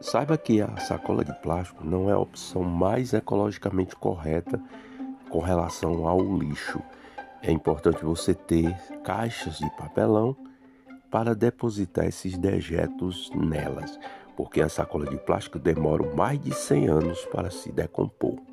Saiba que a sacola de plástico não é a opção mais ecologicamente correta com relação ao lixo. É importante você ter caixas de papelão para depositar esses dejetos nelas, porque a sacola de plástico demora mais de 100 anos para se decompor.